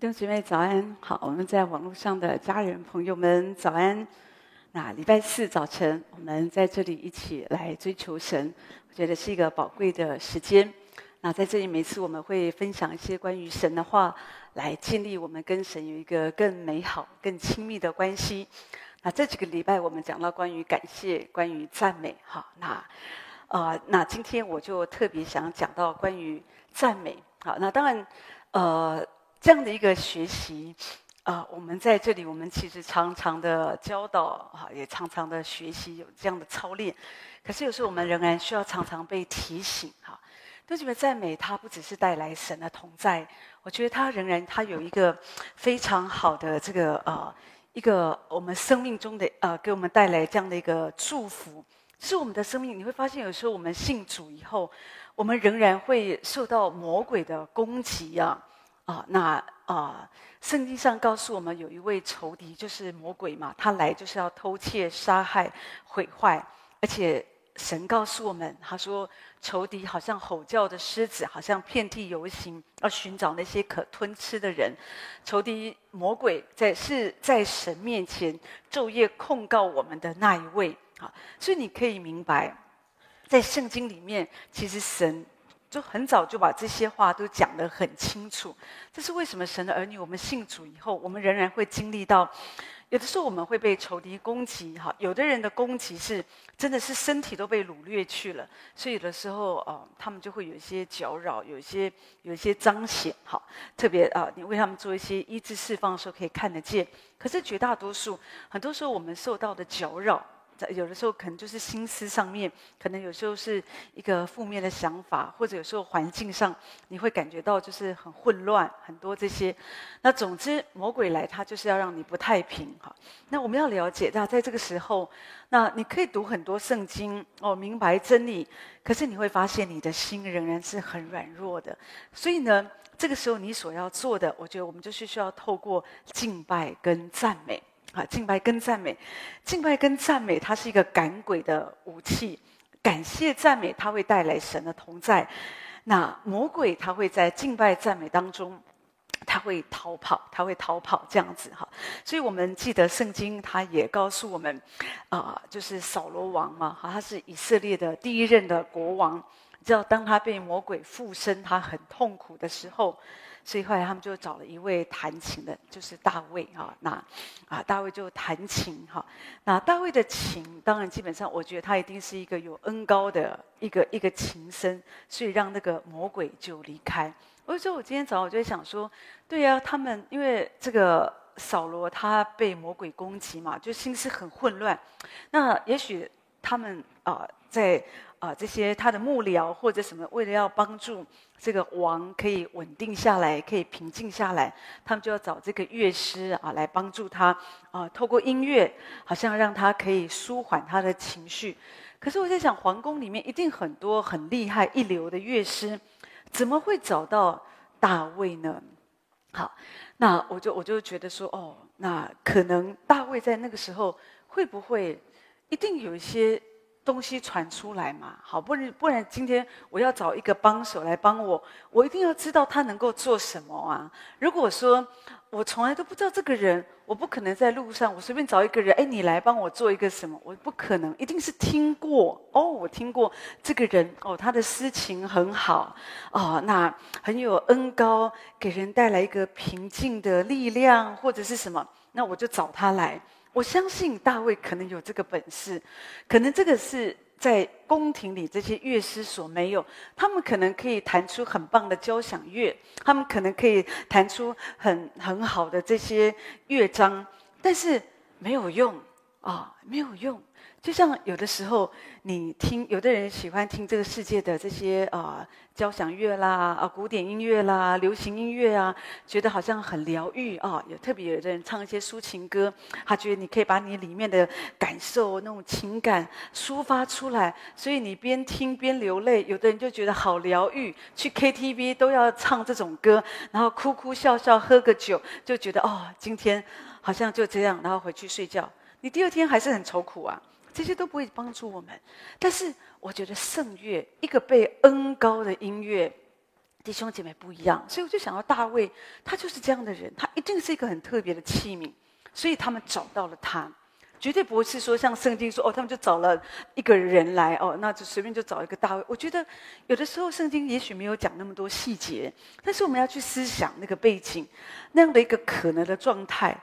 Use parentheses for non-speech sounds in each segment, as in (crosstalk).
弟兄姐妹早安，好，我们在网络上的家人朋友们早安。那礼拜四早晨，我们在这里一起来追求神，我觉得是一个宝贵的时间。那在这里，每次我们会分享一些关于神的话，来建立我们跟神有一个更美好、更亲密的关系。那这几个礼拜，我们讲到关于感谢、关于赞美，好，那、呃，那今天我就特别想讲到关于赞美，好，那当然，呃。这样的一个学习，啊、我们在这里，我们其实常常的教导，啊，也常常的学习，有这样的操练。可是有时候我们仍然需要常常被提醒，哈。都觉得赞美它不只是带来神的同在，我觉得它仍然它有一个非常好的这个呃一个我们生命中的呃给我们带来这样的一个祝福。是我们的生命，你会发现有时候我们信主以后，我们仍然会受到魔鬼的攻击啊。啊，那啊，圣经上告诉我们，有一位仇敌，就是魔鬼嘛，他来就是要偷窃、杀害、毁坏。而且神告诉我们，他说仇敌好像吼叫的狮子，好像遍地游行，要寻找那些可吞吃的人。仇敌魔鬼在是在神面前昼夜控告我们的那一位。啊，所以你可以明白，在圣经里面，其实神。就很早就把这些话都讲得很清楚，这是为什么神的儿女，我们信主以后，我们仍然会经历到，有的时候我们会被仇敌攻击，哈，有的人的攻击是真的是身体都被掳掠去了，所以有的时候，哦，他们就会有一些搅扰，有一些有一些彰显，哈，特别啊，你为他们做一些医治释放的时候可以看得见，可是绝大多数，很多时候我们受到的搅扰。有的时候可能就是心思上面，可能有时候是一个负面的想法，或者有时候环境上你会感觉到就是很混乱，很多这些。那总之魔鬼来，他就是要让你不太平哈。那我们要了解，那在这个时候，那你可以读很多圣经哦，明白真理，可是你会发现你的心仍然是很软弱的。所以呢，这个时候你所要做的，我觉得我们就是需要透过敬拜跟赞美。啊，敬拜跟赞美，敬拜跟赞美，它是一个赶鬼的武器。感谢赞美，它会带来神的同在。那魔鬼他会在敬拜赞美当中，他会逃跑，他会逃跑这样子哈。所以我们记得圣经，他也告诉我们，啊、就是扫罗王嘛，哈，他是以色列的第一任的国王。你知道，当他被魔鬼附身，他很痛苦的时候。所以后来他们就找了一位弹琴的，就是大卫哈。那啊，大卫就弹琴哈。那大卫的琴，当然基本上，我觉得他一定是一个有恩高的一个一个琴声，所以让那个魔鬼就离开。我就说，我今天早上我就在想说，对呀、他们因为这个扫罗他被魔鬼攻击嘛，就心思很混乱。那也许他们啊，在。啊，这些他的幕僚或者什么，为了要帮助这个王可以稳定下来，可以平静下来，他们就要找这个乐师啊来帮助他啊，透过音乐，好像让他可以舒缓他的情绪。可是我在想，皇宫里面一定很多很厉害一流的乐师，怎么会找到大卫呢？好，那我就我就觉得说，哦，那可能大卫在那个时候会不会一定有一些。东西传出来嘛，好，不然不然，今天我要找一个帮手来帮我，我一定要知道他能够做什么啊。如果说我从来都不知道这个人，我不可能在路上我随便找一个人，哎，你来帮我做一个什么，我不可能，一定是听过哦，我听过这个人哦，他的诗情很好哦，那很有恩高，给人带来一个平静的力量或者是什么，那我就找他来。我相信大卫可能有这个本事，可能这个是在宫廷里这些乐师所没有。他们可能可以弹出很棒的交响乐，他们可能可以弹出很很好的这些乐章，但是没有用啊，没有用。就像有的时候，你听有的人喜欢听这个世界的这些啊、交响乐啦啊古典音乐啦流行音乐啊，觉得好像很疗愈啊。有特别有的人唱一些抒情歌，他觉得你可以把你里面的感受那种情感抒发出来，所以你边听边流泪。有的人就觉得好疗愈，去 KTV 都要唱这种歌，然后哭哭笑笑喝个酒，就觉得哦，今天好像就这样，然后回去睡觉。你第二天还是很愁苦啊。这些都不会帮助我们，但是我觉得圣乐，一个被恩膏的音乐，弟兄姐妹不一样，所以我就想到大卫，他就是这样的人，他一定是一个很特别的器皿，所以他们找到了他，绝对不是说像圣经说哦，他们就找了一个人来哦，那就随便就找一个大卫。我觉得有的时候圣经也许没有讲那么多细节，但是我们要去思想那个背景，那样的一个可能的状态。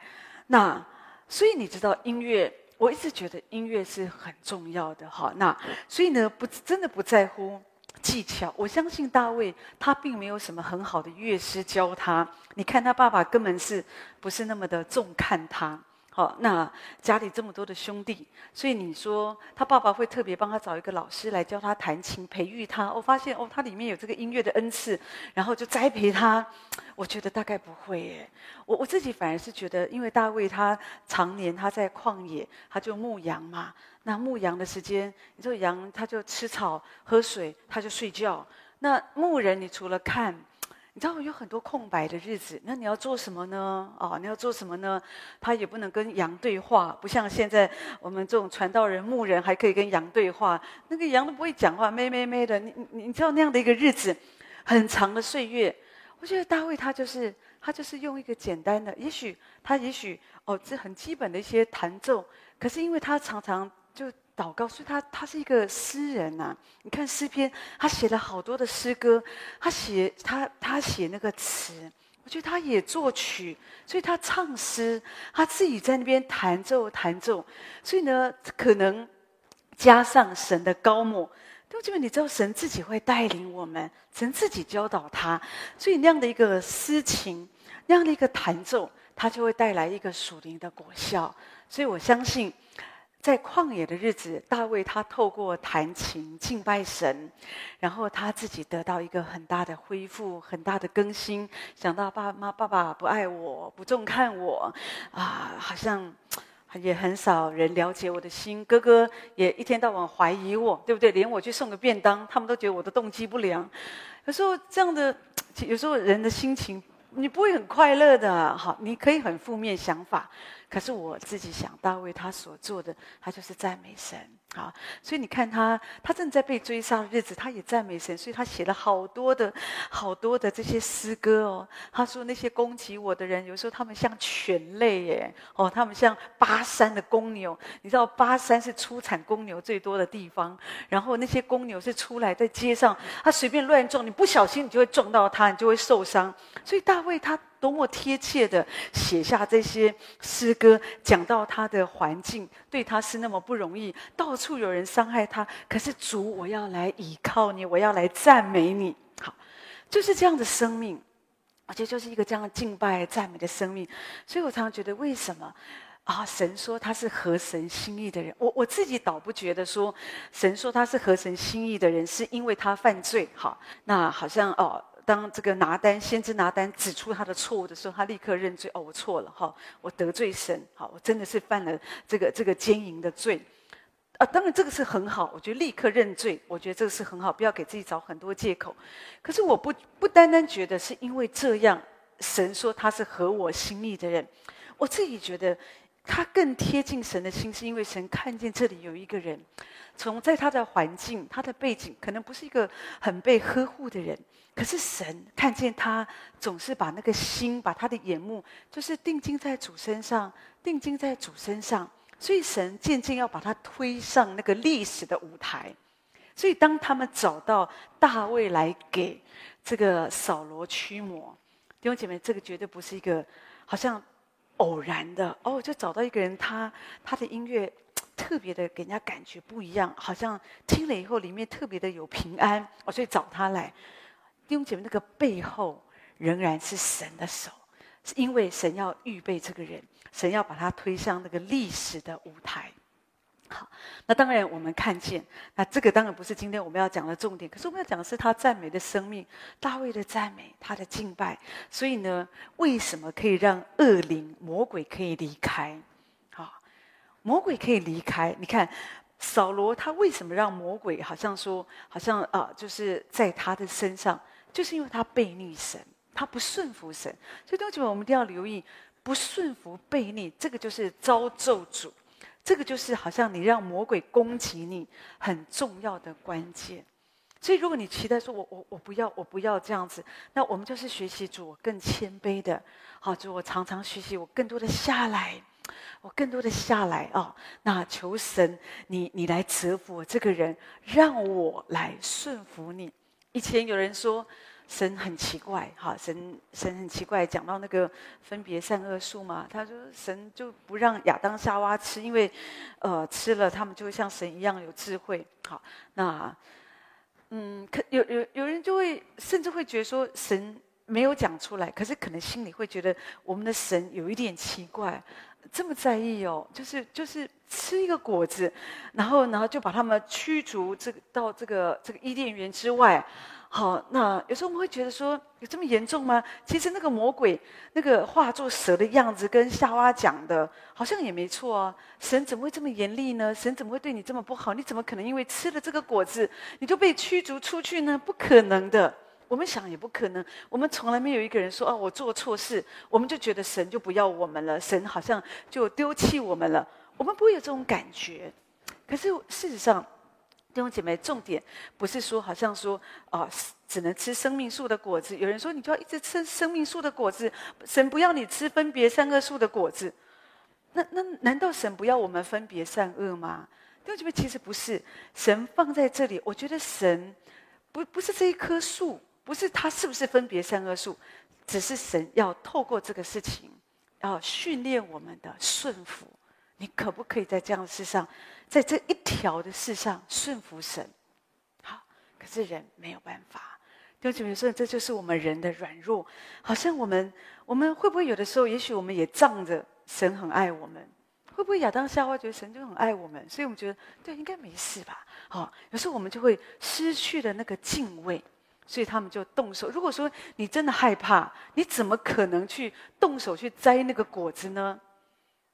那所以你知道音乐，我一直觉得音乐是很重要的哈。那所以呢，不真的不在乎。技巧，我相信大卫他并没有什么很好的乐师教他。你看他爸爸根本是不是那么的重看他？好，那家里这么多的兄弟，所以你说他爸爸会特别帮他找一个老师来教他弹琴，培育他。我发现哦，他里面有这个音乐的恩赐，然后就栽培他。我觉得大概不会耶。我我自己反而是觉得，因为大卫他常年他在旷野，他就牧羊嘛。那牧羊的时间，你说羊他就吃草喝水，他就睡觉。那牧人，你除了看。你知道有很多空白的日子，那你要做什么呢？哦，你要做什么呢？他也不能跟羊对话，不像现在我们这种传道人、牧人还可以跟羊对话。那个羊都不会讲话，咩咩咩的。你你你知道那样的一个日子，很长的岁月。我觉得大卫他就是他就是用一个简单的，也许他也许哦，这很基本的一些弹奏，可是因为他常常就。祷告，所以他他是一个诗人呐、啊。你看诗篇，他写了好多的诗歌，他写他他写那个词，我觉得他也作曲，所以他唱诗，他自己在那边弹奏弹奏。所以呢，可能加上神的膏抹，都基本你知道，神自己会带领我们，神自己教导他，所以那样的一个诗情，那样的一个弹奏，他就会带来一个属灵的果效。所以我相信。在旷野的日子，大卫他透过弹琴敬拜神，然后他自己得到一个很大的恢复、很大的更新。想到爸妈、爸爸不爱我、不重看我，啊，好像也很少人了解我的心。哥哥也一天到晚怀疑我，对不对？连我去送个便当，他们都觉得我的动机不良。有时候这样的，有时候人的心情，你不会很快乐的。好，你可以很负面想法。可是我自己想，大卫他所做的，他就是赞美神啊。所以你看他，他正在被追杀的日子，他也赞美神，所以他写了好多的好多的这些诗歌哦。他说那些攻击我的人，有时候他们像犬类耶，哦，他们像巴山的公牛。你知道巴山是出产公牛最多的地方，然后那些公牛是出来在街上，他随便乱撞，你不小心你就会撞到他，你就会受伤。所以大卫他。多么贴切的写下这些诗歌，讲到他的环境对他是那么不容易，到处有人伤害他。可是主，我要来倚靠你，我要来赞美你。好，就是这样的生命，而且就是一个这样敬拜赞美的生命。所以我常常觉得，为什么啊？神说他是合神心意的人，我我自己倒不觉得说，神说他是合神心意的人，是因为他犯罪。好，那好像哦。当这个拿单先知拿单指出他的错误的时候，他立刻认罪。哦，我错了，哈，我得罪神，好，我真的是犯了这个这个奸淫的罪。啊，当然这个是很好，我觉得立刻认罪，我觉得这个是很好，不要给自己找很多借口。可是我不不单单觉得是因为这样，神说他是合我心意的人，我自己觉得。他更贴近神的心，是因为神看见这里有一个人，从在他的环境、他的背景，可能不是一个很被呵护的人，可是神看见他总是把那个心、把他的眼目，就是定睛在主身上，定睛在主身上，所以神渐渐要把他推上那个历史的舞台。所以当他们找到大卫来给这个扫罗驱魔，弟兄姐妹，这个绝对不是一个好像。偶然的哦，就找到一个人，他他的音乐 (tsk) 特别的给人家感觉不一样，好像听了以后里面特别的有平安，哦，所以找他来。弟兄姐妹，那个背后仍然是神的手，是因为神要预备这个人，神要把他推向那个历史的舞台。好，那当然我们看见，那这个当然不是今天我们要讲的重点。可是我们要讲的是他赞美的生命，大卫的赞美，他的敬拜。所以呢，为什么可以让恶灵、魔鬼可以离开？好，魔鬼可以离开。你看，扫罗他为什么让魔鬼好像说，好像啊，就是在他的身上，就是因为他悖逆神，他不顺服神。所以，同学们，我们一定要留意，不顺服、悖逆，这个就是遭咒诅。这个就是好像你让魔鬼攻击你很重要的关键，所以，如果你期待说我我我不要我不要这样子，那我们就是学习主我更谦卑的，好，主我常常学习我更多的下来，我更多的下来啊、哦。那求神你你来折服我这个人，让我来顺服你。以前有人说神很奇怪，哈，神神很奇怪，讲到那个分别善恶树嘛，他说神就不让亚当夏娃吃，因为呃吃了他们就会像神一样有智慧。好，那。嗯，可有有有人就会甚至会觉得说神没有讲出来，可是可能心里会觉得我们的神有一点奇怪，这么在意哦，就是就是吃一个果子，然后然后就把他们驱逐这个到这个这个伊甸园之外。好，那有时候我们会觉得说，有这么严重吗？其实那个魔鬼那个化作蛇的样子，跟夏娃讲的，好像也没错啊。神怎么会这么严厉呢？神怎么会对你这么不好？你怎么可能因为吃了这个果子，你就被驱逐出去呢？不可能的，我们想也不可能。我们从来没有一个人说，哦，我做错事，我们就觉得神就不要我们了，神好像就丢弃我们了。我们不会有这种感觉。可是事实上，弟兄姐妹，重点不是说，好像说啊，只能吃生命树的果子。有人说，你就要一直吃生命树的果子，神不要你吃分别善恶树的果子。那那难道神不要我们分别善恶吗？弟兄姐妹，其实不是，神放在这里，我觉得神不不是这一棵树，不是他是不是分别善恶树，只是神要透过这个事情，要训练我们的顺服。你可不可以在这样的事上，在这一条的事上顺服神？好，可是人没有办法。弟兄姐妹说，这就是我们人的软弱。好像我们，我们会不会有的时候，也许我们也仗着神很爱我们？会不会亚当夏娃觉得神就很爱我们，所以我们觉得对，应该没事吧？好，有时候我们就会失去了那个敬畏，所以他们就动手。如果说你真的害怕，你怎么可能去动手去摘那个果子呢？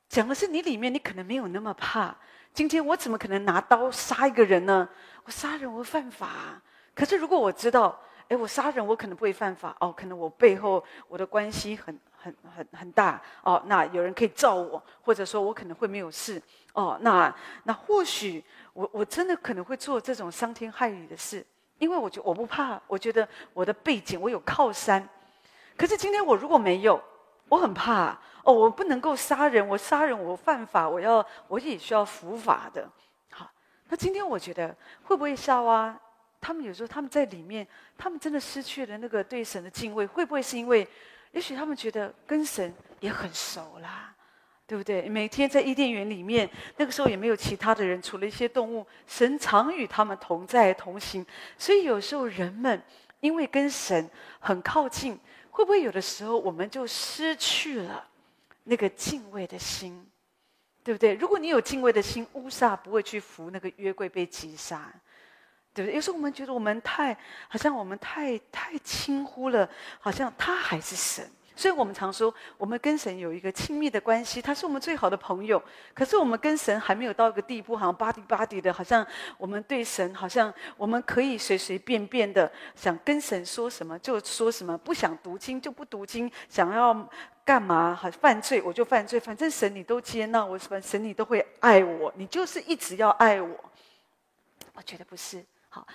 讲的是你里面，你可能没有那么怕。今天我怎么可能拿刀杀一个人呢？我杀人我犯法。可是如果我知道，哎，我杀人我可能不会犯法哦，可能我背后我的关系很很很很大哦，那有人可以罩我，或者说我可能会没有事哦，那那或许我我真的可能会做这种伤天害理的事，因为我觉得我不怕，我觉得我的背景我有靠山。可是今天我如果没有，我很怕。哦，我不能够杀人，我杀人我犯法，我要我也需要伏法的。好，那今天我觉得会不会夏娃？他们有时候他们在里面，他们真的失去了那个对神的敬畏，会不会是因为，也许他们觉得跟神也很熟啦，对不对？每天在伊甸园里面，那个时候也没有其他的人，除了一些动物，神常与他们同在同行，所以有时候人们因为跟神很靠近，会不会有的时候我们就失去了？那个敬畏的心，对不对？如果你有敬畏的心，乌撒不会去扶那个约柜被击杀，对不对？有时候我们觉得我们太，好像我们太太轻忽了，好像他还是神。所以我们常说，我们跟神有一个亲密的关系，他是我们最好的朋友。可是我们跟神还没有到一个地步，好像巴迪巴迪的，好像我们对神，好像我们可以随随便便的想跟神说什么就说什么，不想读经就不读经，想要干嘛好犯罪我就犯罪，反正神你都接纳我，神你都会爱我，你就是一直要爱我。我觉得不是，好。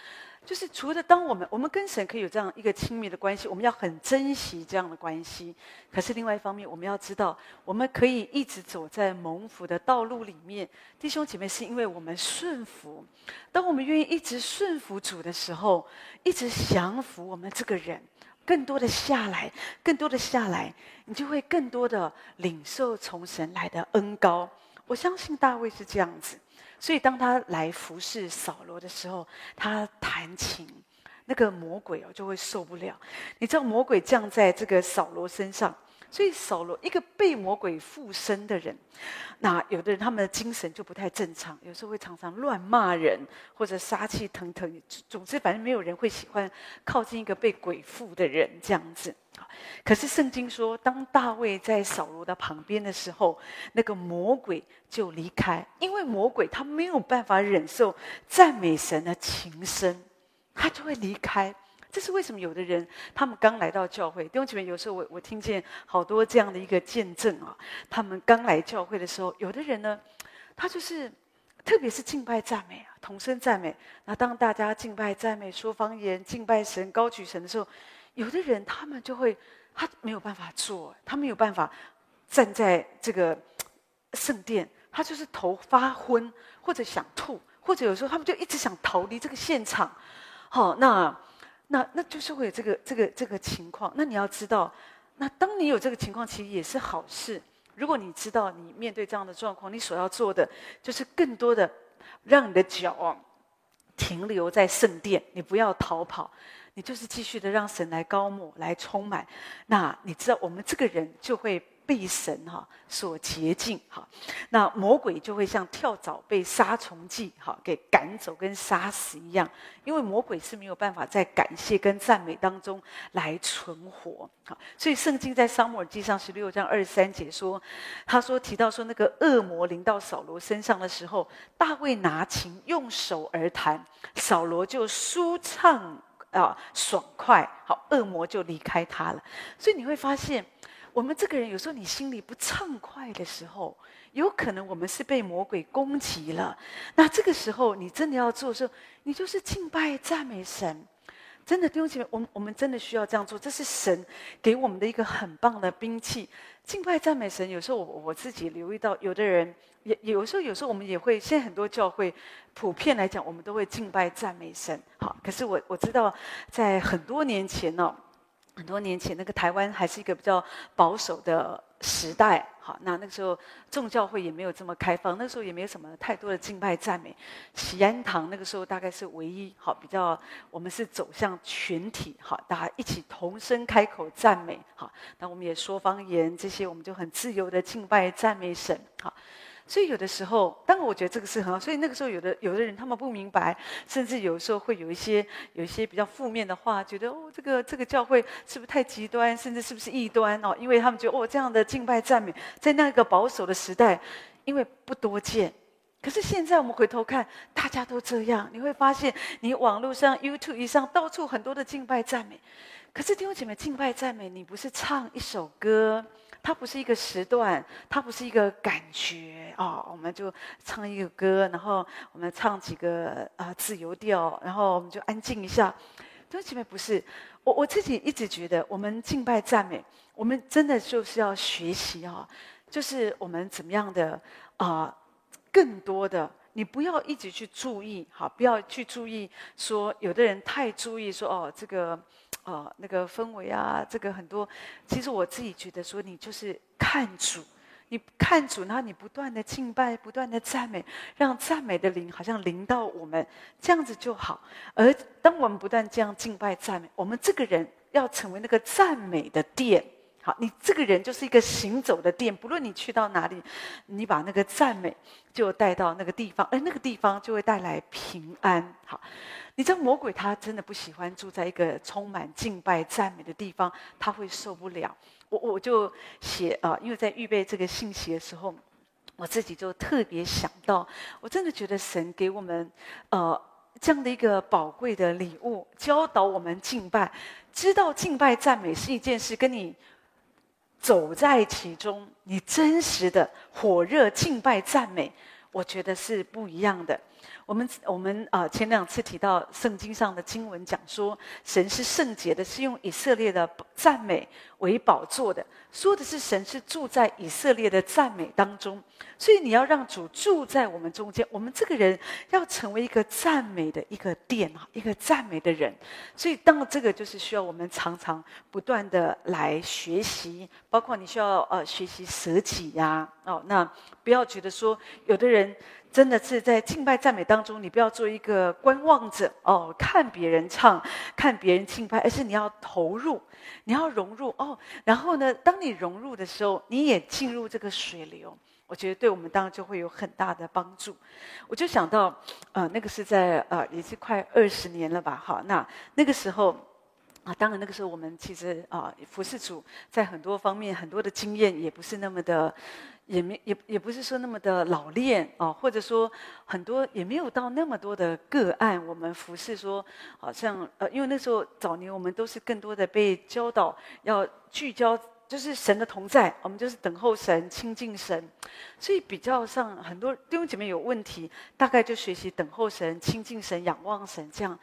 就是除了当我们我们跟神可以有这样一个亲密的关系，我们要很珍惜这样的关系。可是另外一方面，我们要知道，我们可以一直走在蒙福的道路里面。弟兄姐妹，是因为我们顺服。当我们愿意一直顺服主的时候，一直降服我们这个人，更多的下来，更多的下来，你就会更多的领受从神来的恩膏。我相信大卫是这样子。所以，当他来服侍扫罗的时候，他弹琴，那个魔鬼哦就会受不了。你知道，魔鬼降在这个扫罗身上，所以扫罗一个被魔鬼附身的人，那有的人他们的精神就不太正常，有时候会常常乱骂人，或者杀气腾腾。总之，反正没有人会喜欢靠近一个被鬼附的人这样子。可是圣经说，当大卫在扫罗的旁边的时候，那个魔鬼就离开，因为魔鬼他没有办法忍受赞美神的琴声，他就会离开。这是为什么？有的人他们刚来到教会，弟兄姐妹，有时候我我听见好多这样的一个见证啊，他们刚来教会的时候，有的人呢，他就是特别是敬拜赞美啊，同声赞美。那当大家敬拜赞美、说方言、敬拜神、高举神的时候，有的人他们就会他没有办法做，他没有办法站在这个圣殿，他就是头发昏，或者想吐，或者有时候他们就一直想逃离这个现场。好，那那那就是会有这个这个这个情况。那你要知道，那当你有这个情况，其实也是好事。如果你知道你面对这样的状况，你所要做的就是更多的让你的脚停留在圣殿，你不要逃跑，你就是继续的让神来高抹、来充满。那你知道，我们这个人就会。被神哈所洁净哈，那魔鬼就会像跳蚤被杀虫剂哈给赶走跟杀死一样，因为魔鬼是没有办法在感谢跟赞美当中来存活哈。所以圣经在撒母耳记上十六章二十三节说，他说提到说那个恶魔临到扫罗身上的时候，大卫拿琴用手而弹，扫罗就舒畅啊爽快，好，恶魔就离开他了。所以你会发现。我们这个人有时候你心里不畅快的时候，有可能我们是被魔鬼攻击了。那这个时候你真的要做的时候，你就是敬拜赞美神。真的弟兄姐妹，我们我们真的需要这样做，这是神给我们的一个很棒的兵器。敬拜赞美神，有时候我我自己留意到，有的人也有时候有时候我们也会，现在很多教会普遍来讲，我们都会敬拜赞美神。好，可是我我知道在很多年前呢、哦。很多年前，那个台湾还是一个比较保守的时代，好，那那个时候众教会也没有这么开放，那个时候也没有什么太多的敬拜赞美。喜安堂那个时候大概是唯一，好，比较我们是走向群体，好，大家一起同声开口赞美，好，那我们也说方言，这些我们就很自由的敬拜赞美神，好。所以有的时候，当然我觉得这个是很好。所以那个时候，有的有的人他们不明白，甚至有时候会有一些有一些比较负面的话，觉得哦，这个这个教会是不是太极端，甚至是不是异端哦？因为他们觉得哦，这样的敬拜赞美，在那个保守的时代，因为不多见。可是现在我们回头看，大家都这样，你会发现，你网络上 YouTube 上到处很多的敬拜赞美。可是弟兄姐妹，敬拜赞美，你不是唱一首歌。它不是一个时段，它不是一个感觉哦。我们就唱一个歌，然后我们唱几个啊、自由调，然后我们就安静一下。弟兄姐妹，不是我我自己一直觉得，我们敬拜赞美，我们真的就是要学习啊、就是我们怎么样的啊、更多的，你不要一直去注意，好，不要去注意说，有的人太注意说哦这个。哦，那个氛围啊，这个很多。其实我自己觉得说，你就是看主，你看主，然后你不断的敬拜，不断的赞美，让赞美的灵好像临到我们，这样子就好。而当我们不断这样敬拜赞美，我们这个人要成为那个赞美的殿。好，你这个人就是一个行走的殿，不论你去到哪里，你把那个赞美就带到那个地方，而那个地方就会带来平安。好。你知道魔鬼他真的不喜欢住在一个充满敬拜赞美的地方，他会受不了。我我就写啊，因为在预备这个信息的时候，我自己就特别想到，我真的觉得神给我们呃这样的一个宝贵的礼物，教导我们敬拜，知道敬拜赞美是一件事，跟你走在其中，你真实的火热敬拜赞美，我觉得是不一样的。我们我们啊，前两次提到圣经上的经文讲说，神是圣洁的，是用以色列的赞美为宝座的，说的是神是住在以色列的赞美当中。所以你要让主住在我们中间，我们这个人要成为一个赞美的一个殿啊，一个赞美的人。所以当这个就是需要我们常常不断的来学习，包括你需要呃学习舍己呀，哦，那不要觉得说有的人。真的是在敬拜赞美当中，你不要做一个观望者哦，看别人唱，看别人敬拜，而是你要投入，你要融入哦。然后呢，当你融入的时候，你也进入这个水流，我觉得对我们当然就会有很大的帮助。我就想到，呃，那个是在呃，也是快二十年了吧？好，那那个时候啊，当然那个时候我们其实啊，服侍主在很多方面很多的经验也不是那么的。也没也也不是说那么的老练啊，或者说很多也没有到那么多的个案。我们服侍说，好像呃，因为那时候早年我们都是更多的被教导要聚焦，就是神的同在，我们就是等候神、亲近神，所以比较上很多弟兄姐妹有问题，大概就学习等候神、亲近神、仰望神这样。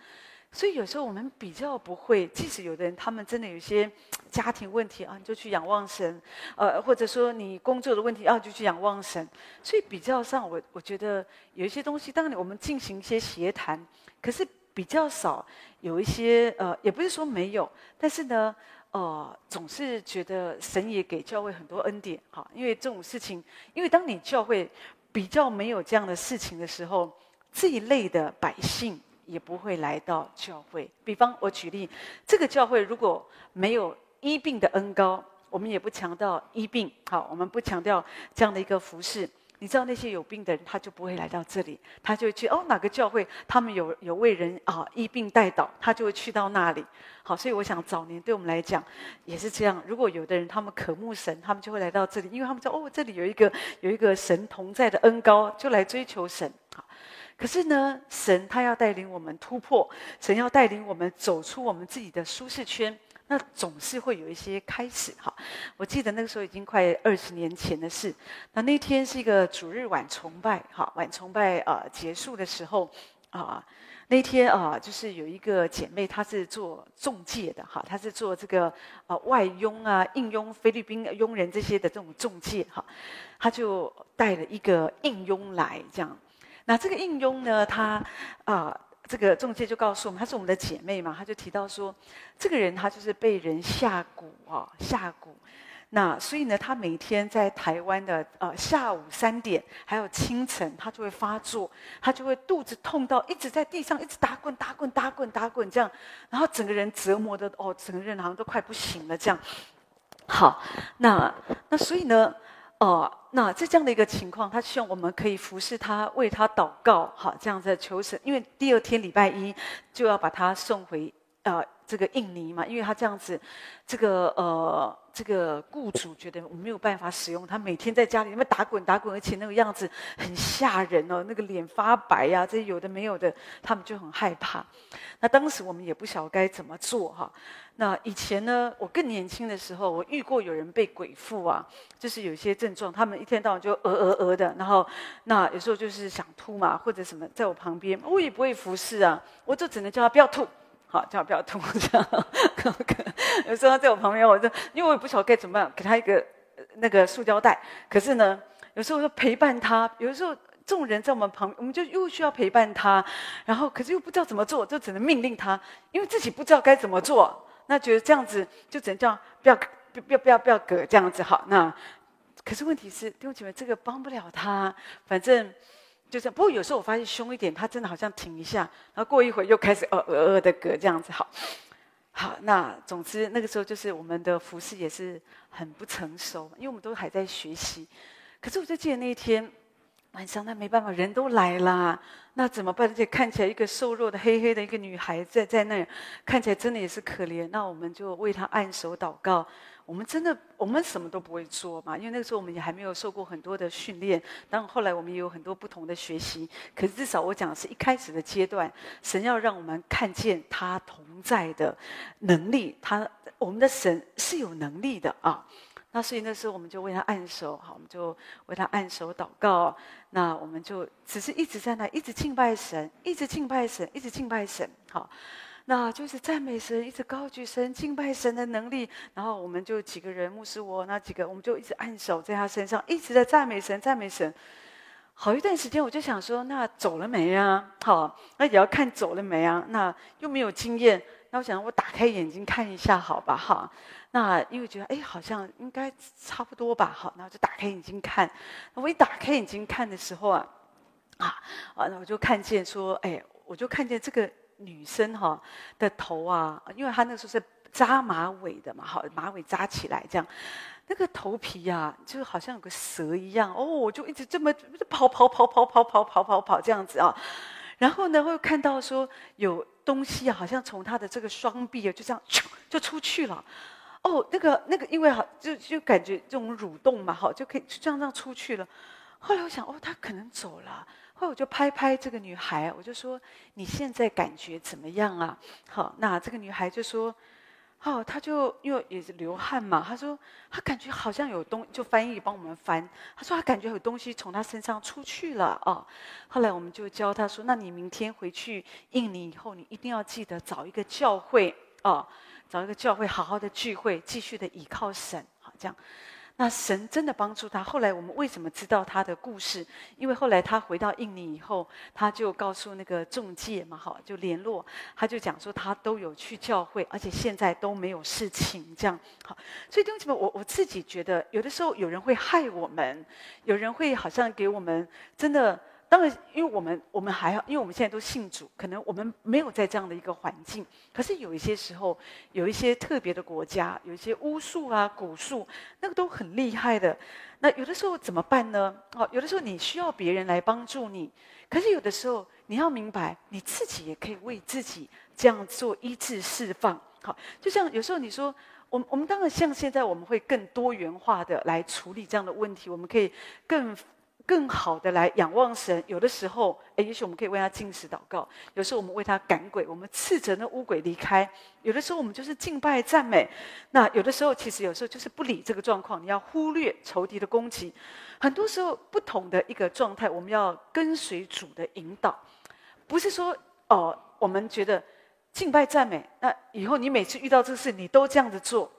所以有时候我们比较不会，即使有的人他们真的有一些家庭问题啊，你就去仰望神，呃，或者说你工作的问题啊，就去仰望神。所以比较上，我我觉得有一些东西，当然我们进行一些协谈，可是比较少有一些呃，也不是说没有，但是呢，呃，总是觉得神也给教会很多恩典，哈，因为这种事情，因为当你教会比较没有这样的事情的时候，这一类的百姓。也不会来到教会。比方我举例，这个教会如果没有医病的恩膏，我们也不强调医病。好，我们不强调这样的一个服饰。你知道那些有病的人，他就不会来到这里，他就会去哦哪个教会，他们有有为人啊医病代祷，他就会去到那里。好，所以我想早年对我们来讲也是这样。如果有的人他们渴慕神，他们就会来到这里，因为他们知道哦这里有一个有一个神同在的恩膏，就来追求神。好。可是呢，神他要带领我们突破，神要带领我们走出我们自己的舒适圈，那总是会有一些开始哈。我记得那个时候已经快二十年前的事，那那天是一个主日晚崇拜哈，晚崇拜啊、结束的时候啊，那天啊就是有一个姐妹，她是做中介的哈，她是做这个啊外佣啊应佣菲律宾佣人这些的这种中介哈，她就带了一个应佣来这样。那这个应佣呢，他啊、呃，这个仲介就告诉我们，她是我们的姐妹嘛，她就提到说，这个人他就是被人下蛊啊，下蛊。那所以呢，他每天在台湾的呃下午三点，还有清晨，他就会发作，他就会肚子痛到一直在地上一直打滚打滚打滚打滚这样，然后整个人折磨的哦，整个人好像都快不行了这样。好，那那所以呢。哦、那在这样的一个情况，他希望我们可以服侍他，为他祷告，好，这样子求神。因为第二天礼拜一就要把他送回呃这个印尼嘛，因为他这样子，这个呃这个雇主觉得我没有办法使用他，每天在家里面打滚打滚，而且那个样子很吓人哦，那个脸发白呀、啊，这有的没有的，他们就很害怕。那当时我们也不晓该怎么做哈。那以前呢，我更年轻的时候，我遇过有人被鬼附啊，就是有一些症状，他们一天到晚就呃呃呃的，然后那有时候就是想吐嘛，或者什么，在我旁边，我也不会服侍啊，我就只能叫他不要吐，好，叫他不要吐这样。(laughs) 有时候在我旁边，我就因为我也不晓得该怎么办，给他一个那个塑胶袋。可是呢，有时候就陪伴他，有时候这种人在我们旁，我们就又需要陪伴他，然后可是又不知道怎么做，就只能命令他，因为自己不知道该怎么做。那觉得这样子就只能叫不要不要不要不要割这样子好。那可是问题是弟兄姐妹，这个帮不了他。反正就这样。不过有时候我发现凶一点，他真的好像停一下，然后过一会又开始呃呃呃的割这样子好。好，那总之那个时候就是我们的服事也是很不成熟，因为我们都还在学习。可是我就记得那一天。晚上那没办法，人都来了，那怎么办？而且看起来一个瘦弱的、黑黑的一个女孩在在那，看起来真的也是可怜。那我们就为她按手祷告。我们真的，我们什么都不会做嘛，因为那个时候我们也还没有受过很多的训练。当然后来我们也有很多不同的学习。可是至少我讲的是一开始的阶段，神要让我们看见他同在的能力，他我们的神是有能力的啊。那所以那时候我们就为他按手，好，我们就为他按手祷告。那我们就只是一直在那，一直敬拜神，一直敬拜神，一直敬拜神，好，那就是赞美神，一直高举神，敬拜神的能力。然后我们就几个人，牧师我那几个，我们就一直按手在他身上，一直在赞美神，赞美神。好一段时间，我就想说，那走了没啊？好，那也要看走了没啊？那又没有经验，那我想我打开眼睛看一下，好吧？哈。那因为觉得哎，好像应该差不多吧，好，然后就打开眼睛看。我一打开眼睛看的时候啊，啊啊，那我就看见说，哎，我就看见这个女生哈的头啊，因为她那时候是扎马尾的嘛，好，马尾扎起来这样，那个头皮呀、啊，就好像有个蛇一样哦，我就一直这么跑跑跑跑跑跑跑跑跑这样子啊，然后呢，会看到说有东西啊，好像从她的这个双臂啊，就这样就出去了。哦，那个那个，因为好就就感觉这种蠕动嘛，好就可以就这样这样出去了。后来我想，哦，他可能走了。后我就拍拍这个女孩，我就说：“你现在感觉怎么样啊？”好，那这个女孩就说：“哦，她就因为也是流汗嘛，她说她感觉好像有东，就翻译帮我们翻。她说她感觉有东西从她身上出去了哦。后来我们就教她说：“那你明天回去印尼以后，你一定要记得找一个教会哦，找一个教会好好的聚会，继续的倚靠神。”好，这样。那神真的帮助他。后来我们为什么知道他的故事？因为后来他回到印尼以后，他就告诉那个中介嘛，哈，就联络，他就讲说他都有去教会，而且现在都没有事情，这样好。所以弟兄姊妹，我我自己觉得，有的时候有人会害我们，有人会好像给我们真的。当然，因为我们我们还要，因为我们现在都信主，可能我们没有在这样的一个环境。可是有一些时候，有一些特别的国家，有一些巫术啊、蛊术，那个都很厉害的。那有的时候怎么办呢？哦，有的时候你需要别人来帮助你，可是有的时候你要明白，你自己也可以为自己这样做医治释放。好，就像有时候你说，我们我们当然像现在，我们会更多元化的来处理这样的问题，我们可以更。更好的来仰望神，有的时候，诶，也许我们可以为他进食祷告；有时候我们为他赶鬼，我们斥责那污鬼离开；有的时候我们就是敬拜赞美。那有的时候，其实有时候就是不理这个状况，你要忽略仇敌的攻击。很多时候不同的一个状态，我们要跟随主的引导，不是说哦，我们觉得敬拜赞美，那以后你每次遇到这事，你都这样子做，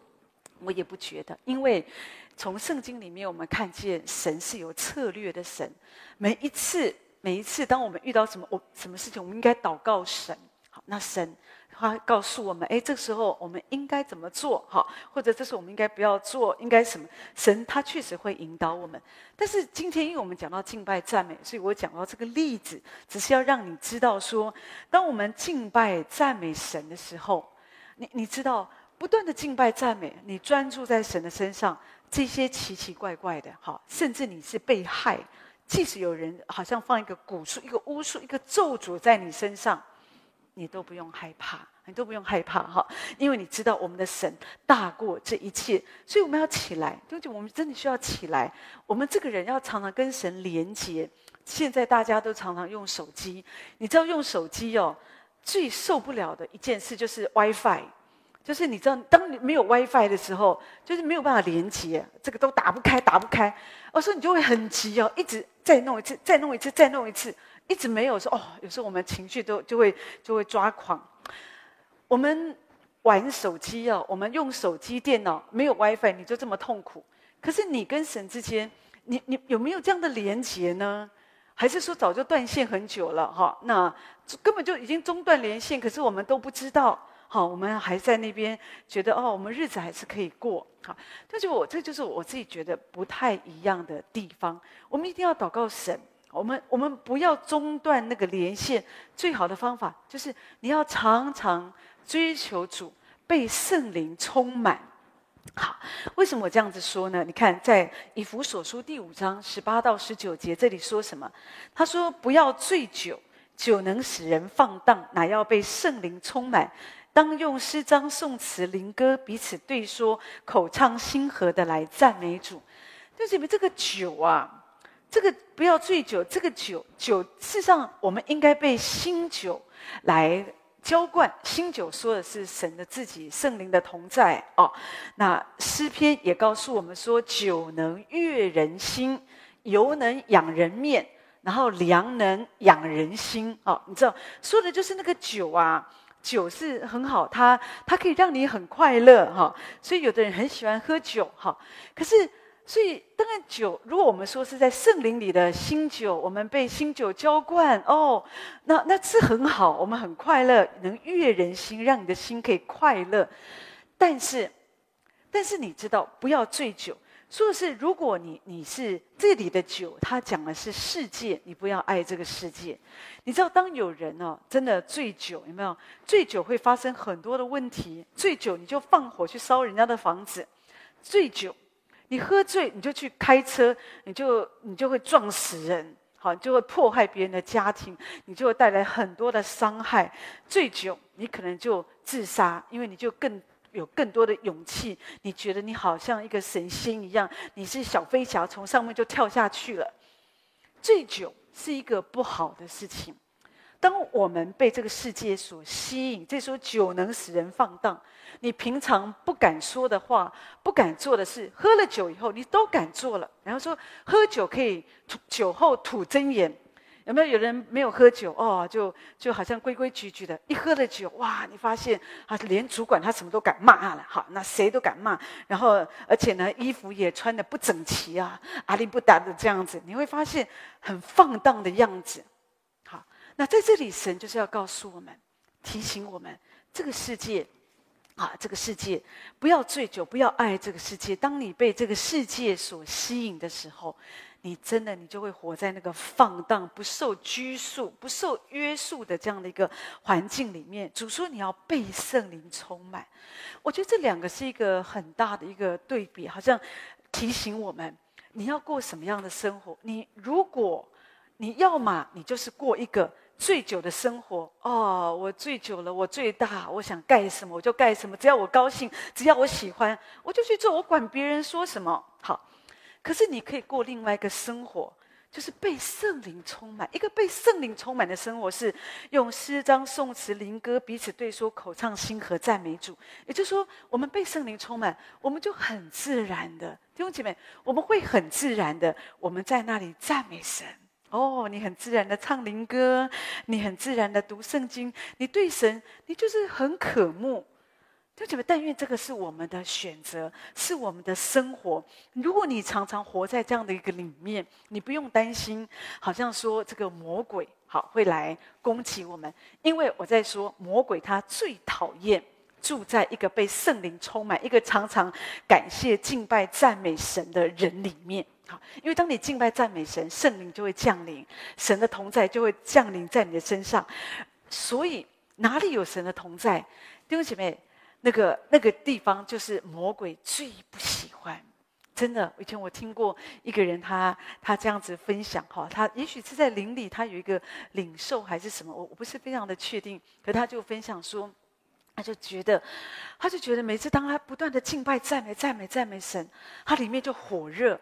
我也不觉得，因为。从圣经里面，我们看见神是有策略的神。每一次，每一次，当我们遇到什么我什么事情，我们应该祷告神。好，那神他告诉我们：哎，这时候我们应该怎么做？好，或者这时候我们应该不要做，应该什么？神他确实会引导我们。但是今天，因为我们讲到敬拜赞美，所以我讲到这个例子，只是要让你知道说，当我们敬拜赞美神的时候，你你知道，不断的敬拜赞美，你专注在神的身上。这些奇奇怪怪的，哈，甚至你是被害，即使有人好像放一个蛊术、一个巫术、一个咒诅在你身上，你都不用害怕，你都不用害怕哈，因为你知道我们的神大过这一切，所以我们要起来，对不对？我们真的需要起来。我们这个人要常常跟神连接。现在大家都常常用手机，你知道用手机哦，最受不了的一件事就是 WiFi。就是你知道，当你没有 WiFi 的时候，就是没有办法连接，这个都打不开，打不开。我说你就会很急哦，一直再弄一次，再弄一次，再弄一次，一直没有说哦。有时候我们情绪都就会就会抓狂。我们玩手机哦，我们用手机、电脑没有 WiFi，你就这么痛苦。可是你跟神之间，你你有没有这样的连接呢？还是说早就断线很久了哈？那根本就已经中断连线，可是我们都不知道。好，我们还在那边觉得哦，我们日子还是可以过。好，这就我这就是我自己觉得不太一样的地方。我们一定要祷告神，我们我们不要中断那个连线。最好的方法就是你要常常追求主，被圣灵充满。好，为什么我这样子说呢？你看，在以弗所书第五章十八到十九节，这里说什么？他说：“不要醉酒，酒能使人放荡，乃要被圣灵充满。”当用诗章、颂词、灵歌彼此对说，口唱心和的来赞美主。就是你们这个酒啊，这个不要醉酒。这个酒，酒事实上我们应该被新酒来浇灌。新酒说的是神的自己，圣灵的同在哦。那诗篇也告诉我们说，酒能悦人心，油能养人面，然后粮能养人心。哦，你知道说的就是那个酒啊。酒是很好，它它可以让你很快乐哈，所以有的人很喜欢喝酒哈。可是，所以当然酒，如果我们说是在圣灵里的新酒，我们被新酒浇灌哦，那那是很好，我们很快乐，能悦人心，让你的心可以快乐。但是，但是你知道，不要醉酒。说的是，如果你你是这里的酒，他讲的是世界，你不要爱这个世界。你知道，当有人哦真的醉酒，有没有？醉酒会发生很多的问题。醉酒你就放火去烧人家的房子，醉酒你喝醉你就去开车，你就你就会撞死人，好，你就会迫害别人的家庭，你就会带来很多的伤害。醉酒你可能就自杀，因为你就更。有更多的勇气，你觉得你好像一个神仙一样，你是小飞侠，从上面就跳下去了。醉酒是一个不好的事情，当我们被这个世界所吸引，这时候酒能使人放荡。你平常不敢说的话，不敢做的事，喝了酒以后，你都敢做了。然后说喝酒可以酒后吐真言，有没有？有人没有喝酒哦，就就好像规规矩矩的。一喝了酒，哇，你发现啊，连主管他什么都敢骂了。好，那谁都敢骂。然后而且呢，衣服也穿得不整齐啊，阿里不达的这样子，你会发现很放荡的样子。好，那在这里，神就是要告诉我们，提醒我们这个世界。啊，这个世界不要醉酒，不要爱这个世界。当你被这个世界所吸引的时候，你真的你就会活在那个放荡、不受拘束、不受约束的这样的一个环境里面。主说你要被圣灵充满，我觉得这两个是一个很大的一个对比，好像提醒我们你要过什么样的生活。你如果你要嘛，你就是过一个。醉酒的生活哦，我醉酒了，我最大，我想干什么我就干什么，只要我高兴，只要我喜欢，我就去做，我管别人说什么。可是你可以过另外一个生活，就是被圣灵充满。一个被圣灵充满的生活，是用诗章、颂词、灵歌彼此对说，口唱心和赞美主。也就是说，我们被圣灵充满，我们就很自然的弟兄姐妹，我们会很自然的，我们在那里赞美神。哦，你很自然的唱灵歌，你很自然的读圣经，你对神，你就是很渴慕。就觉得，但愿这个是我们的选择，是我们的生活。如果你常常活在这样的一个里面，你不用担心，好像说这个魔鬼好会来攻击我们，因为我在说魔鬼他最讨厌住在一个被圣灵充满、一个常常感谢、敬拜、赞美神的人里面。好，因为当你敬拜赞美神，圣灵就会降临，神的同在就会降临在你的身上。所以哪里有神的同在，弟兄姐妹，那个那个地方就是魔鬼最不喜欢。真的，以前我听过一个人他，他他这样子分享哈，他也许是在林里，他有一个领受还是什么，我我不是非常的确定。可他就分享说，他就觉得，他就觉得每次当他不断的敬拜赞美赞美赞美神，他里面就火热。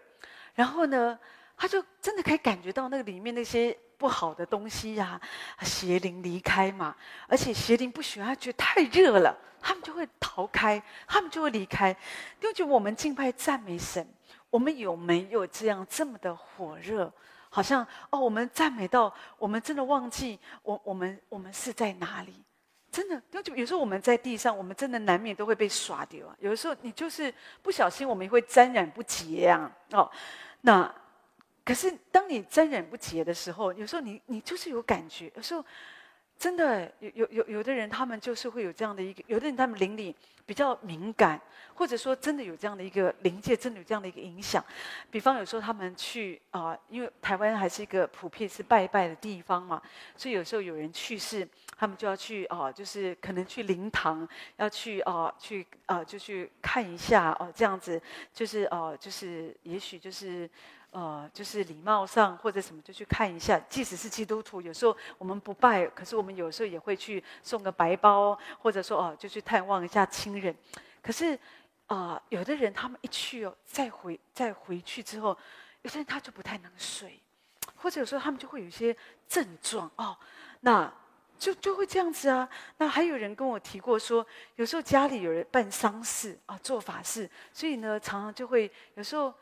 然后呢，他就真的可以感觉到那个里面那些不好的东西呀、邪灵离开嘛。而且邪灵不喜欢，他觉得太热了，他们就会逃开，他们就会离开。就觉得我们敬拜赞美神，我们有没有这样这么的火热？好像哦，我们赞美到我们真的忘记我我们我们是在哪里？真的，就有时候我们在地上，我们真的难免都会被耍掉啊。有的时候你就是不小心，我们会沾染不洁啊。哦。那，可是当你沾染不洁的时候，有时候你你就是有感觉，有时候真的有有有有的人他们就是会有这样的一个，有的人他们灵里比较敏感，或者说真的有这样的一个灵界，真的有这样的一个影响。比方有时候他们去啊、因为台湾还是一个普遍是拜拜的地方嘛，所以有时候有人去世，他们就要去啊、就是可能去灵堂，要去啊、去啊、就去看一下哦、这样子就是哦、就是也许就是呃，就是礼貌上或者什么就去看一下。即使是基督徒，有时候我们不拜，可是我们有时候也会去送个白包，或者说哦、就去探望一下亲人。可是啊、有的人他们一去哦，再回再回去之后，有些人他就不太能睡，或者有时候他们就会有一些症状哦，那。就就会这样子啊。那还有人跟我提过说，有时候家里有人办丧事啊，做法事，所以呢，常常就会有时候，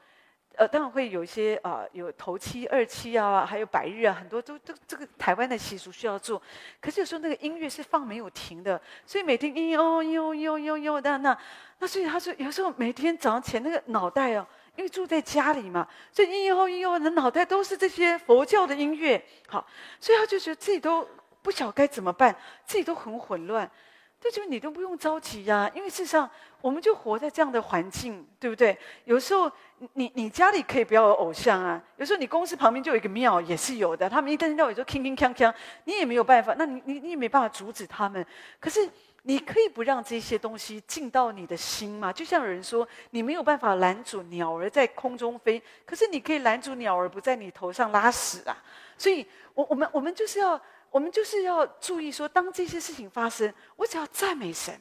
呃，当然会有一些啊、有头七、二七啊，还有百日啊，很多都都这个台湾的习俗需要做。可是有时候那个音乐是放没有停的，所以每天嘤嘤嘤嘤嘤嘤，那那那，所以他说有时候每天早上起来那个脑袋哦，因为住在家里嘛，所以嘤嘤嘤嘤的脑袋都是这些佛教的音乐，好，所以他就觉得自己都。不晓该怎么办，自己都很混乱。这就你都不用着急呀、因为事实上我们就活在这样的环境，对不对？有时候你你家里可以不要有偶像啊，有时候你公司旁边就有一个庙，也是有的。他们一天到晚就铿铿锵锵，你也没有办法，那你你你也没办法阻止他们。可是你可以不让这些东西进到你的心吗？就像有人说，你没有办法拦阻鸟儿在空中飞，可是你可以拦阻鸟儿不在你头上拉屎啊。所以我我们我们就是要。我们就是要注意说，当这些事情发生，我只要赞美神。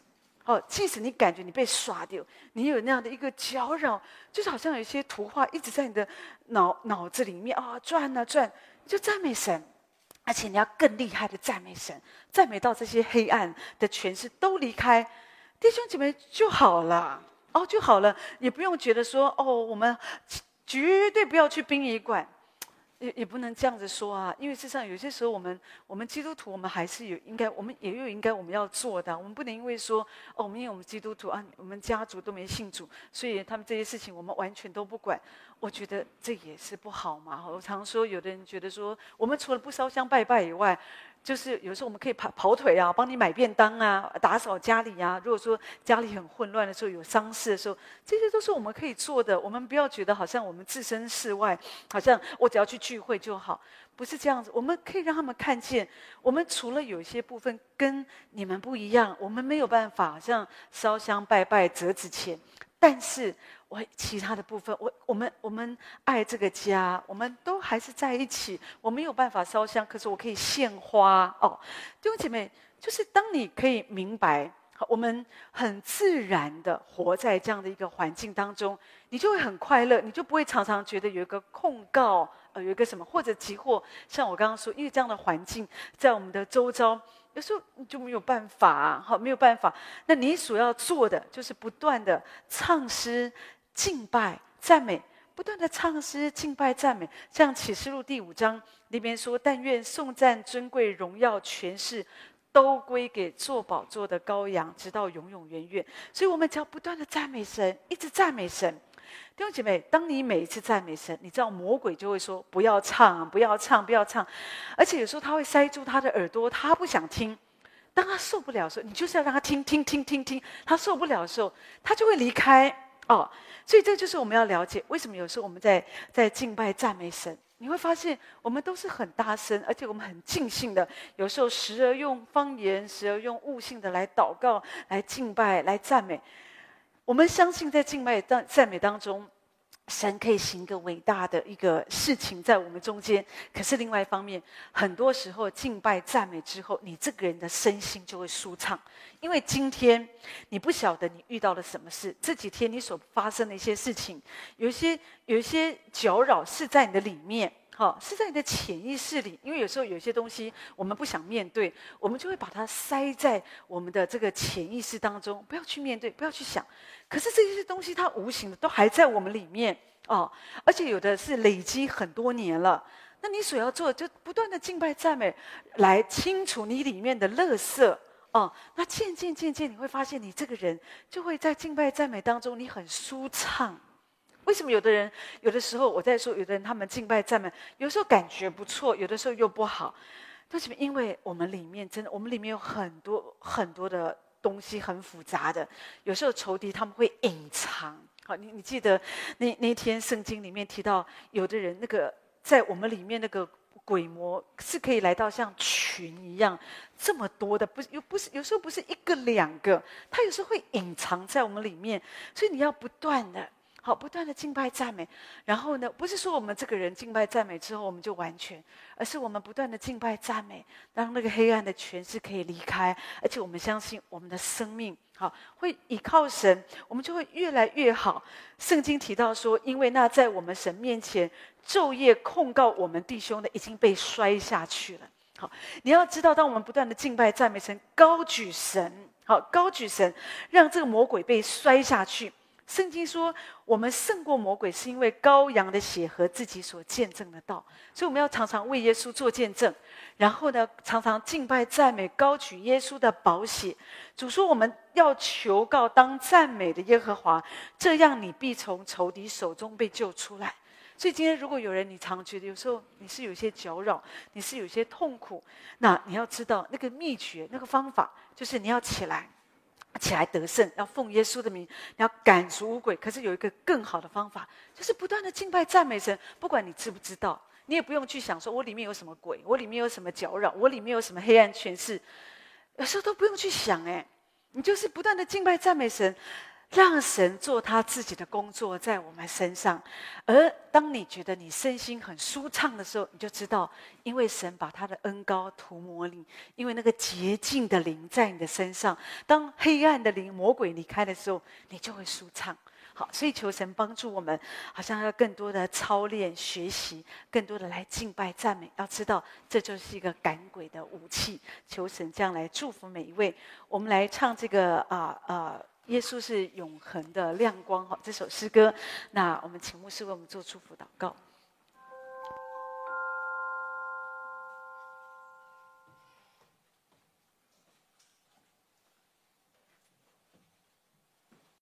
哦，即使你感觉你被耍掉，你有那样的一个搅扰，就是好像有一些图画一直在你的脑脑子里面啊转啊转，你就赞美神。而且你要更厉害的赞美神，赞美到这些黑暗的权势都离开，弟兄姐妹就好了哦，就好了，也不用觉得说哦，我们绝对不要去殡仪馆。也也不能这样子说啊，因为事实上有些时候我们我们基督徒我们还是有应该我们也有应该我们要做的，我们不能因为说哦，我们因为我们基督徒啊，我们家族都没信主，所以他们这些事情我们完全都不管。我觉得这也是不好嘛。我常说，有的人觉得说，我们除了不烧香拜拜以外。就是有时候我们可以跑跑腿啊，帮你买便当啊，打扫家里啊。如果说家里很混乱的时候，有丧事的时候，这些都是我们可以做的。我们不要觉得好像我们置身事外，好像我只要去聚会就好，不是这样子。我们可以让他们看见，我们除了有一些部分跟你们不一样，我们没有办法像烧香拜拜、折纸钱，但是。其他的部分，我我们我们爱这个家，我们都还是在一起。我没有办法烧香，可是我可以献花哦。弟兄姐妹，就是当你可以明白，我们很自然的活在这样的一个环境当中，你就会很快乐，你就不会常常觉得有一个控告，呃，有一个什么或者急迫。像我刚刚说，因为这样的环境在我们的周遭。有时候你就没有办法，好，没有办法。那你所要做的就是不断的唱诗、敬拜、赞美，不断的唱诗、敬拜、赞美。像启示录第五章里边说：“但愿颂赞、尊贵、荣耀、权势，都归给坐宝座的羔羊，直到永永远远。”所以，我们只要不断的赞美神，一直赞美神。弟兄姐妹，当你每一次赞美神，你知道魔鬼就会说：“不要唱，不要唱，不要唱。”而且有时候他会塞住他的耳朵，他不想听。当他受不了的时候，你就是要让他听听听听听。他受不了的时候，他就会离开哦。所以这就是我们要了解，为什么有时候我们在在敬拜赞美神，你会发现我们都是很大声，而且我们很尽兴的。有时候时而用方言，时而用悟性的来祷告、来敬拜、来赞美。我们相信，在敬拜当赞美当中，神可以行一个伟大的一个事情在我们中间。可是另外一方面，很多时候敬拜赞美之后，你这个人的身心就会舒畅，因为今天你不晓得你遇到了什么事，这几天你所发生的一些事情，有一些有一些搅扰是在你的里面。好，是在你的潜意识里，因为有时候有些东西我们不想面对，我们就会把它塞在我们的这个潜意识当中，不要去面对，不要去想。可是这些东西它无形的都还在我们里面哦，而且有的是累积很多年了。那你所要做的就不断的敬拜赞美，来清除你里面的垃圾哦。那渐渐渐渐你会发现，你这个人就会在敬拜赞美当中，你很舒畅。为什么有的人有的时候我在说，有的人他们敬拜赞美，有时候感觉不错，有的时候又不好。为什么？因为我们里面真的，我们里面有很多很多的东西很复杂的。有时候仇敌他们会隐藏。好，你你记得那那天圣经里面提到，有的人那个在我们里面那个鬼魔是可以来到像群一样这么多的，不是又不是有时候不是一个两个，他有时候会隐藏在我们里面，所以你要不断的。好，不断的敬拜赞美，然后呢，不是说我们这个人敬拜赞美之后我们就完全，而是我们不断的敬拜赞美，让那个黑暗的权势可以离开，而且我们相信我们的生命好会依靠神，我们就会越来越好。圣经提到说，因为那在我们神面前昼夜控告我们弟兄的已经被摔下去了。好，你要知道，当我们不断的敬拜赞美神，高举神，好高举神，让这个魔鬼被摔下去。圣经说，我们胜过魔鬼，是因为羔羊的血和自己所见证的道。所以我们要常常为耶稣做见证，然后呢，常常敬拜赞美，高举耶稣的宝血。主说，我们要求告当赞美的耶和华，这样你必从仇敌手中被救出来。所以今天，如果有人你常觉得有时候你是有些搅扰，你是有些痛苦，那你要知道那个秘诀，那个方法，就是你要起来。起来得胜，要奉耶稣的名，你要赶出污鬼。可是有一个更好的方法，就是不断的敬拜赞美神。不管你知不知道，你也不用去想说，我里面有什么鬼，我里面有什么搅扰，我里面有什么黑暗权势，有时候都不用去想。哎，你就是不断的敬拜赞美神。让神做他自己的工作在我们身上，而当你觉得你身心很舒畅的时候，你就知道，因为神把他的恩膏涂抹你，因为那个洁净的灵在你的身上。当黑暗的灵魔鬼离开的时候，你就会舒畅。好，所以求神帮助我们，好像要更多的操练学习，更多的来敬拜赞美。要知道，这就是一个赶鬼的武器。求神将来祝福每一位。我们来唱这个啊啊！耶稣是永恒的亮光哈这首诗歌那我们请牧师为我们做祝福祷告。